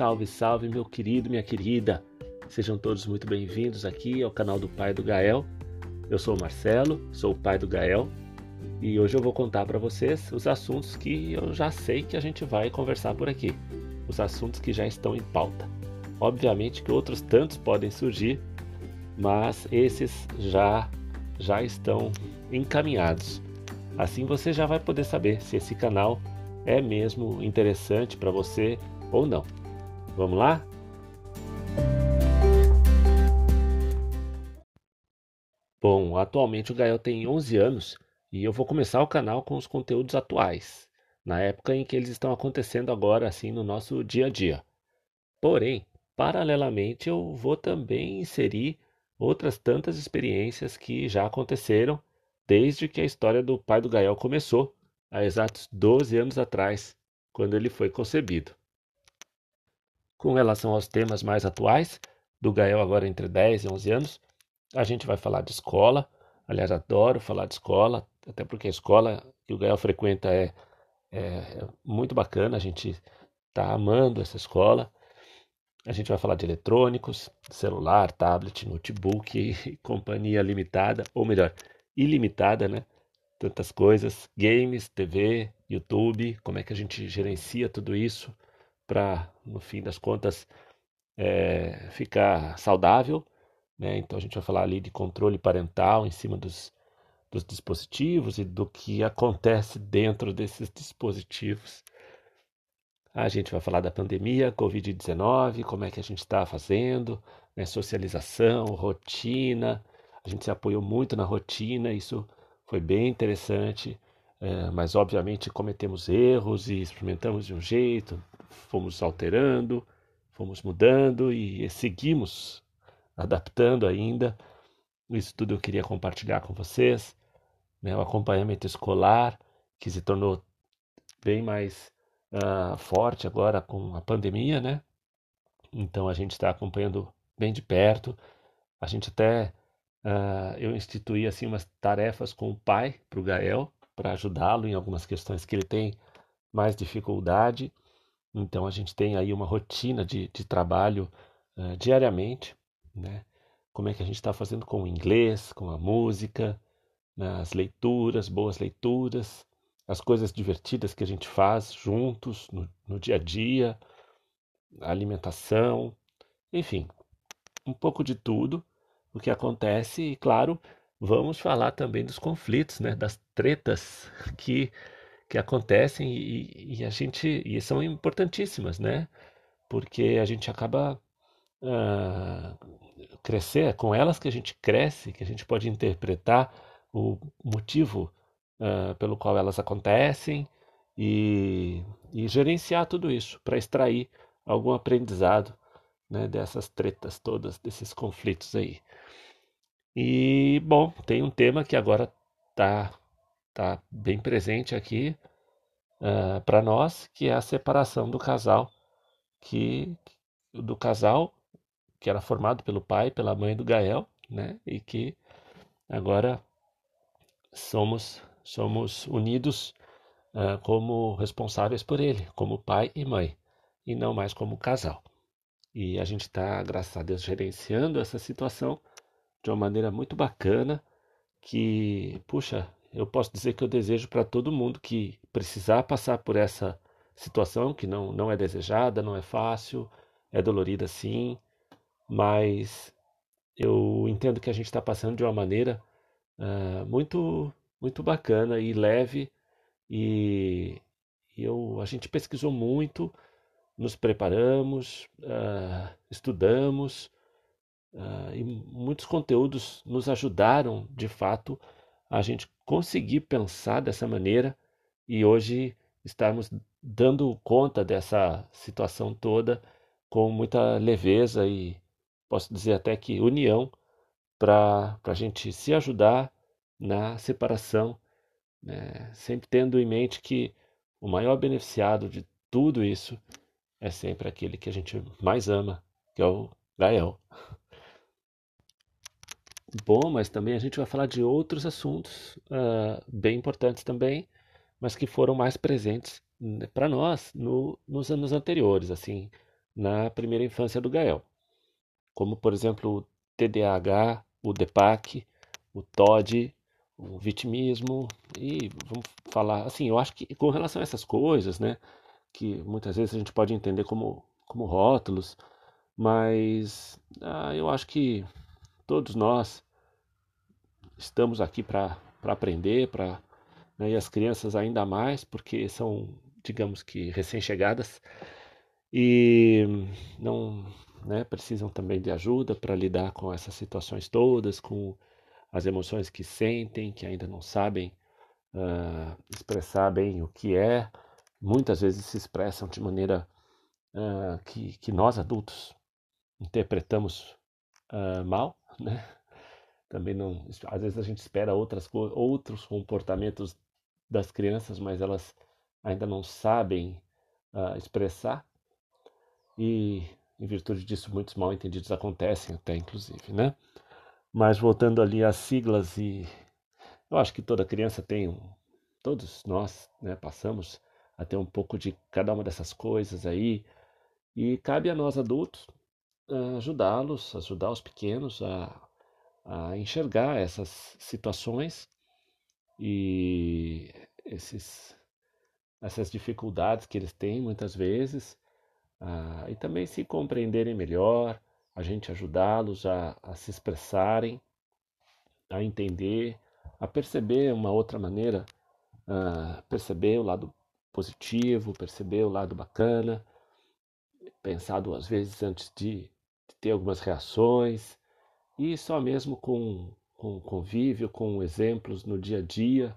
salve, salve, meu querido, minha querida. Sejam todos muito bem-vindos aqui ao canal do Pai do Gael. Eu sou o Marcelo, sou o pai do Gael, e hoje eu vou contar para vocês os assuntos que eu já sei que a gente vai conversar por aqui, os assuntos que já estão em pauta. Obviamente que outros tantos podem surgir, mas esses já já estão encaminhados. Assim você já vai poder saber se esse canal é mesmo interessante para você ou não. Vamos lá? Bom, atualmente o Gael tem 11 anos e eu vou começar o canal com os conteúdos atuais, na época em que eles estão acontecendo agora assim no nosso dia a dia. Porém, paralelamente eu vou também inserir outras tantas experiências que já aconteceram desde que a história do pai do Gael começou, há exatos 12 anos atrás, quando ele foi concebido. Com relação aos temas mais atuais, do Gael agora entre 10 e 11 anos, a gente vai falar de escola. Aliás, adoro falar de escola, até porque a escola que o Gael frequenta é, é, é muito bacana, a gente está amando essa escola. A gente vai falar de eletrônicos, celular, tablet, notebook companhia limitada, ou melhor, ilimitada, né? Tantas coisas, games, TV, YouTube, como é que a gente gerencia tudo isso para, no fim das contas, é, ficar saudável né? Então a gente vai falar ali de controle parental em cima dos, dos dispositivos e do que acontece dentro desses dispositivos. A gente vai falar da pandemia, Covid-19, como é que a gente está fazendo, né? socialização, rotina. A gente se apoiou muito na rotina, isso foi bem interessante, é, mas obviamente cometemos erros e experimentamos de um jeito, fomos alterando, fomos mudando e seguimos adaptando ainda. Isso tudo eu queria compartilhar com vocês. Né? O acompanhamento escolar, que se tornou bem mais uh, forte agora com a pandemia, né? Então a gente está acompanhando bem de perto. A gente até uh, eu instituí assim umas tarefas com o pai para o Gael para ajudá-lo em algumas questões que ele tem mais dificuldade. Então a gente tem aí uma rotina de, de trabalho uh, diariamente né? Como é que a gente está fazendo com o inglês, com a música, nas leituras, boas leituras, as coisas divertidas que a gente faz juntos no, no dia a dia, a alimentação, enfim, um pouco de tudo o que acontece e, claro, vamos falar também dos conflitos, né? Das tretas que que acontecem e, e, a gente e são importantíssimas, né? Porque a gente acaba uh, crescer, é com elas que a gente cresce, que a gente pode interpretar o motivo uh, pelo qual elas acontecem e, e gerenciar tudo isso para extrair algum aprendizado né, dessas tretas todas, desses conflitos aí. E, bom, tem um tema que agora está tá bem presente aqui uh, ah, para nós, que é a separação do casal, que do casal que era formado pelo pai e pela mãe do Gael, né? E que agora somos somos unidos uh, como responsáveis por ele, como pai e mãe, e não mais como casal. E a gente está, graças a Deus, gerenciando essa situação de uma maneira muito bacana, que, puxa, eu posso dizer que eu desejo para todo mundo que precisar passar por essa situação, que não, não é desejada, não é fácil, é dolorida sim, mas eu entendo que a gente está passando de uma maneira uh, muito muito bacana e leve e, eu a gente pesquisou muito nos preparamos uh, estudamos uh, e muitos conteúdos nos ajudaram de fato a gente conseguir pensar dessa maneira e hoje estarmos dando conta dessa situação toda com muita leveza e posso dizer até que união, para a gente se ajudar na separação, né? sempre tendo em mente que o maior beneficiado de tudo isso é sempre aquele que a gente mais ama, que é o Gael. Bom, mas também a gente vai falar de outros assuntos uh, bem importantes também, mas que foram mais presentes né, para nós no, nos anos anteriores, assim, na primeira infância do Gael, como por exemplo o TDAH, o DEPAC, o TOD, o vitimismo e vamos falar assim, eu acho que com relação a essas coisas, né, que muitas vezes a gente pode entender como como rótulos, mas ah, eu acho que todos nós estamos aqui para aprender, para né, e as crianças ainda mais, porque são, digamos que recém-chegadas e não né, precisam também de ajuda para lidar com essas situações todas, com as emoções que sentem, que ainda não sabem uh, expressar bem o que é, muitas vezes se expressam de maneira uh, que, que nós adultos interpretamos uh, mal, né? Também não, às vezes a gente espera outras outros comportamentos das crianças, mas elas ainda não sabem uh, expressar e em virtude disso muitos mal entendidos acontecem até inclusive, né? Mas voltando ali às siglas e eu acho que toda criança tem um, todos nós, né, passamos a ter um pouco de cada uma dessas coisas aí e cabe a nós adultos ajudá-los, ajudar os pequenos a, a enxergar essas situações e esses, essas dificuldades que eles têm muitas vezes, e também se compreenderem melhor, a gente ajudá-los a, a se expressarem, a entender, a perceber uma outra maneira, perceber o lado positivo, perceber o lado bacana, pensar duas vezes antes de ter algumas reações e só mesmo com, com convívio, com exemplos no dia a dia,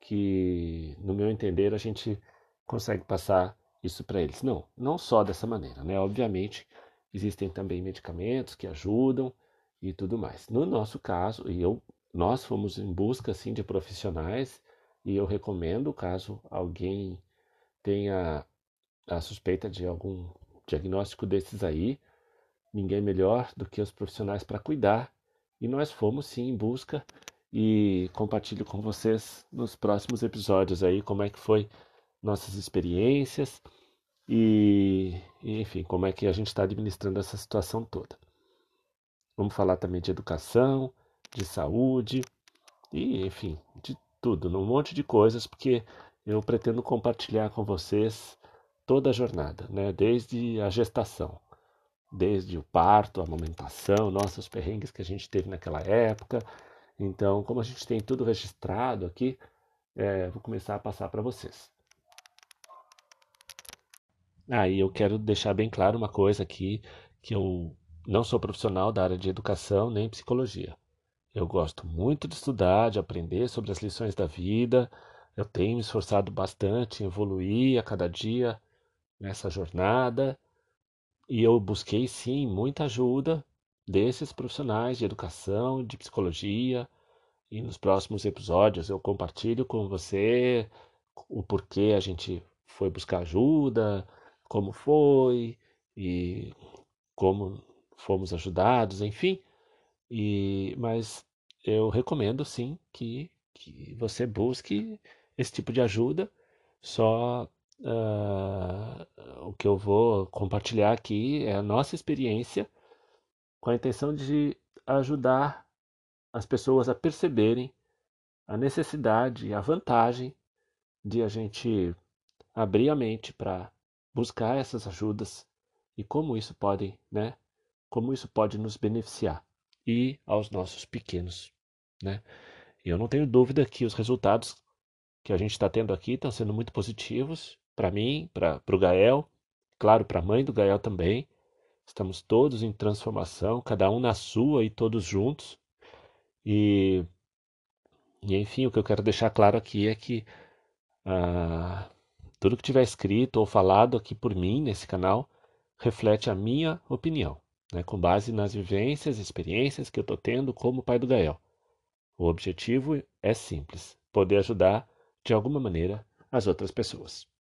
que, no meu entender, a gente consegue passar isso para eles. Não, não só dessa maneira, né? Obviamente, existem também medicamentos que ajudam e tudo mais. No nosso caso, e eu, nós fomos em busca assim de profissionais e eu recomendo, caso alguém tenha a suspeita de algum diagnóstico desses aí, ninguém melhor do que os profissionais para cuidar. E nós fomos sim em busca e compartilho com vocês nos próximos episódios aí como é que foi nossas experiências e, enfim, como é que a gente está administrando essa situação toda. Vamos falar também de educação, de saúde e, enfim, de tudo, um monte de coisas, porque eu pretendo compartilhar com vocês toda a jornada, né? desde a gestação desde o parto, a amamentação, nossos perrengues que a gente teve naquela época. Então, como a gente tem tudo registrado aqui, é, vou começar a passar para vocês. Aí ah, eu quero deixar bem claro uma coisa aqui, que eu não sou profissional da área de educação nem psicologia. Eu gosto muito de estudar, de aprender sobre as lições da vida. Eu tenho me esforçado bastante em evoluir a cada dia nessa jornada e eu busquei sim muita ajuda desses profissionais de educação, de psicologia. E nos próximos episódios eu compartilho com você o porquê a gente foi buscar ajuda, como foi e como fomos ajudados, enfim. E mas eu recomendo sim que, que você busque esse tipo de ajuda. Só Uh, o que eu vou compartilhar aqui é a nossa experiência com a intenção de ajudar as pessoas a perceberem a necessidade e a vantagem de a gente abrir a mente para buscar essas ajudas e como isso pode, né? Como isso pode nos beneficiar e aos nossos pequenos, né? Eu não tenho dúvida que os resultados que a gente está tendo aqui estão sendo muito positivos para mim, para o Gael, claro, para a mãe do Gael também. Estamos todos em transformação, cada um na sua e todos juntos. E, e enfim, o que eu quero deixar claro aqui é que ah, tudo que tiver escrito ou falado aqui por mim nesse canal reflete a minha opinião, né, com base nas vivências e experiências que eu estou tendo como pai do Gael. O objetivo é simples: poder ajudar de alguma maneira as outras pessoas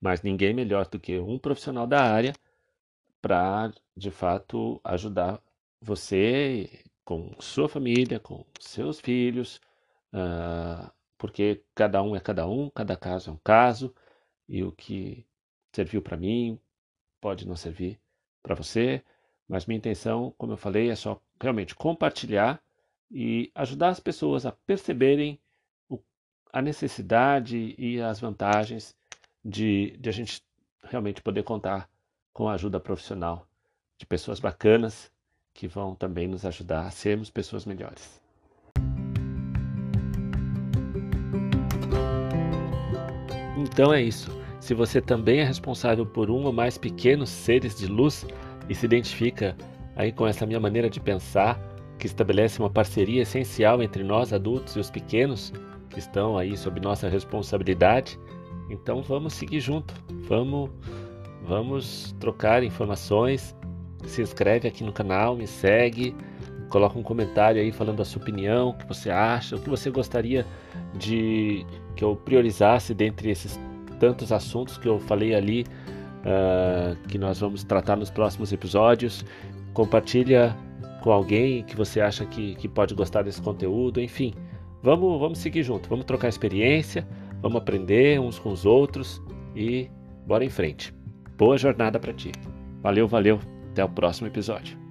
mas ninguém melhor do que um profissional da área para, de fato, ajudar você com sua família, com seus filhos, uh, porque cada um é cada um, cada caso é um caso, e o que serviu para mim pode não servir para você, mas minha intenção, como eu falei, é só realmente compartilhar e ajudar as pessoas a perceberem o, a necessidade e as vantagens de, de a gente realmente poder contar com a ajuda profissional de pessoas bacanas que vão também nos ajudar a sermos pessoas melhores. Então é isso. Se você também é responsável por um ou mais pequenos seres de luz e se identifica aí com essa minha maneira de pensar, que estabelece uma parceria essencial entre nós adultos e os pequenos que estão aí sob nossa responsabilidade, então vamos seguir junto. Vamos vamos trocar informações. Se inscreve aqui no canal, me segue, coloca um comentário aí falando a sua opinião, o que você acha, o que você gostaria de que eu priorizasse dentre esses tantos assuntos que eu falei ali, uh, que nós vamos tratar nos próximos episódios. Compartilha com alguém que você acha que, que pode gostar desse conteúdo, enfim. Vamos, vamos seguir junto, vamos trocar experiência, vamos aprender uns com os outros e bora em frente. Boa jornada para ti. Valeu, valeu. Até o próximo episódio.